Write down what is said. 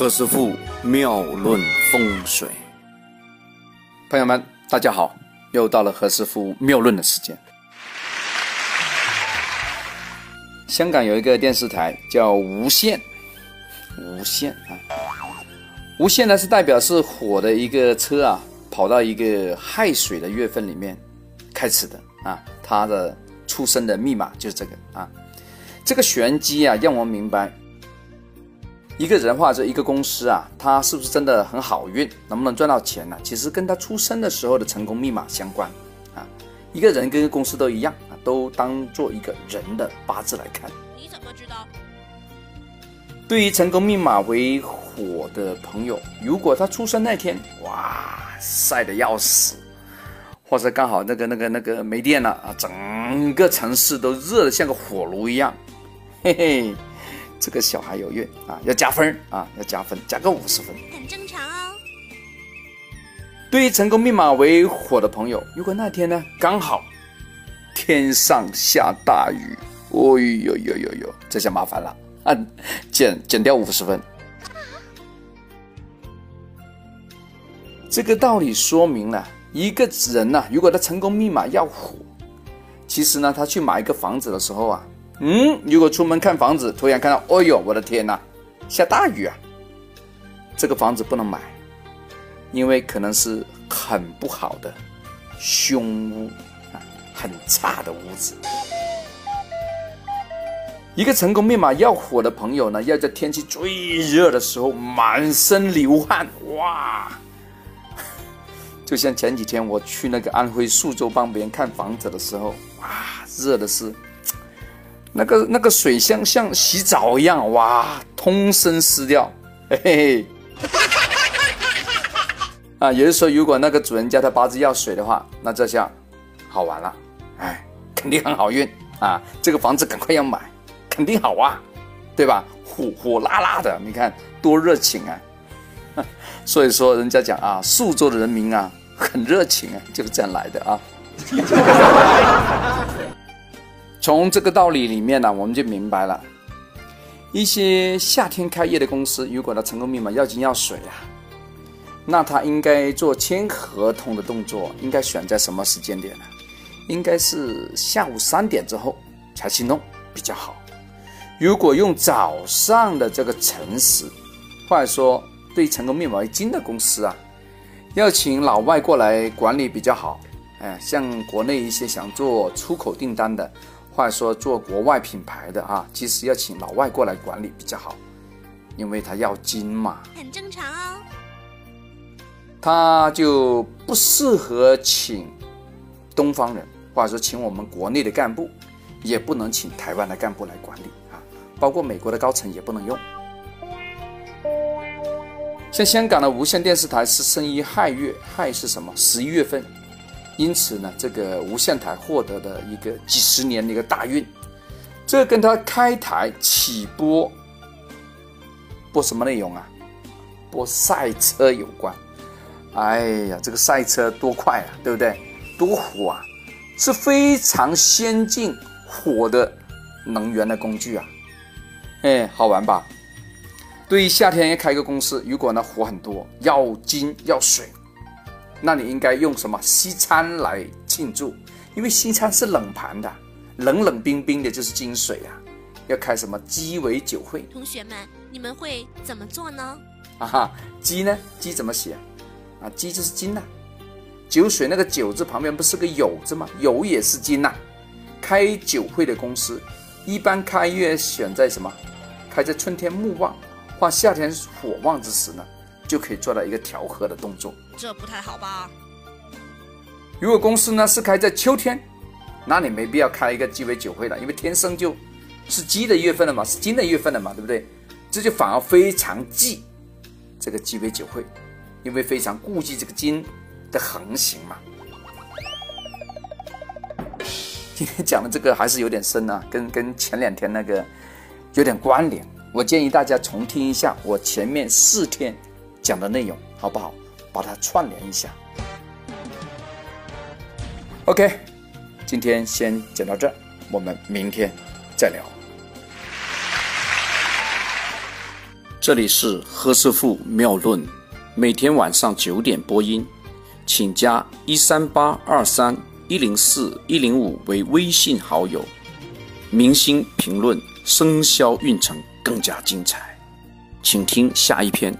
何师傅妙论风水，朋友们，大家好，又到了何师傅妙论的时间。香港有一个电视台叫无线，无线啊，无线呢是代表是火的一个车啊，跑到一个亥水的月份里面开始的啊，它的出生的密码就是这个啊，这个玄机啊，让我们明白。一个人或者一个公司啊，他是不是真的很好运，能不能赚到钱呢？其实跟他出生的时候的成功密码相关啊。一个人跟公司都一样啊，都当做一个人的八字来看。你怎么知道？对于成功密码为火的朋友，如果他出生那天哇晒得要死，或者刚好那个那个那个没电了啊，整个城市都热得像个火炉一样，嘿嘿。这个小孩有运啊，要加分啊，要加分，加个五十分，很正常哦。对于成功密码为火的朋友，如果那天呢刚好天上下大雨，哦呦呦呦呦，这下麻烦了啊，减减掉五十分。这个道理说明了，一个人呢，如果他成功密码要火，其实呢，他去买一个房子的时候啊。嗯，如果出门看房子，突然看到，哦呦，我的天哪，下大雨啊！这个房子不能买，因为可能是很不好的凶屋啊，很差的屋子。一个成功密码要火的朋友呢，要在天气最热的时候满身流汗，哇！就像前几天我去那个安徽宿州帮别人看房子的时候，哇，热的是。那个那个水像像洗澡一样，哇，通身湿掉，嘿嘿。啊，也就是说如果那个主人家他八字要水的话，那这下好玩了，哎，肯定很好运啊！这个房子赶快要买，肯定好啊，对吧？火火辣辣的，你看多热情啊！所以说人家讲啊，宿州的人民啊很热情啊，就是这样来的啊。从这个道理里面呢，我们就明白了，一些夏天开业的公司，如果它成功密码要金要水啊，那他应该做签合同的动作，应该选在什么时间点呢？应该是下午三点之后才去弄比较好。如果用早上的这个辰时，或者说对成功密码金的公司啊，要请老外过来管理比较好。哎，像国内一些想做出口订单的。或者说做国外品牌的啊，其实要请老外过来管理比较好，因为他要金嘛，很正常哦。他就不适合请东方人，或者说请我们国内的干部，也不能请台湾的干部来管理啊，包括美国的高层也不能用。像香港的无线电视台是生于亥月，亥是什么？十一月份。因此呢，这个无线台获得的一个几十年的一个大运，这跟他开台起播播什么内容啊？播赛车有关。哎呀，这个赛车多快啊，对不对？多火啊，是非常先进火的能源的工具啊。哎，好玩吧？对于夏天要开个公司，如果呢火很多，要金要水。那你应该用什么西餐来庆祝？因为西餐是冷盘的，冷冷冰冰的，就是金水啊。要开什么鸡尾酒会？同学们，你们会怎么做呢？啊哈，鸡呢？鸡怎么写？啊，鸡就是金呐。酒水那个酒字旁边不是个酉字吗？酉也是金呐。开酒会的公司，一般开业选在什么？开在春天木旺或夏天火旺之时呢？就可以做到一个调和的动作，这不太好吧？如果公司呢是开在秋天，那你没必要开一个鸡尾酒会了，因为天生就是鸡的月份了嘛，是金的月份了嘛，对不对？这就反而非常忌这个鸡尾酒会，因为非常顾忌这个金的横行嘛。今天讲的这个还是有点深啊，跟跟前两天那个有点关联。我建议大家重听一下我前面四天。讲的内容好不好？把它串联一下。OK，今天先讲到这，我们明天再聊。这里是何师傅妙论，每天晚上九点播音，请加一三八二三一零四一零五为微信好友。明星评论生肖运程更加精彩，请听下一篇。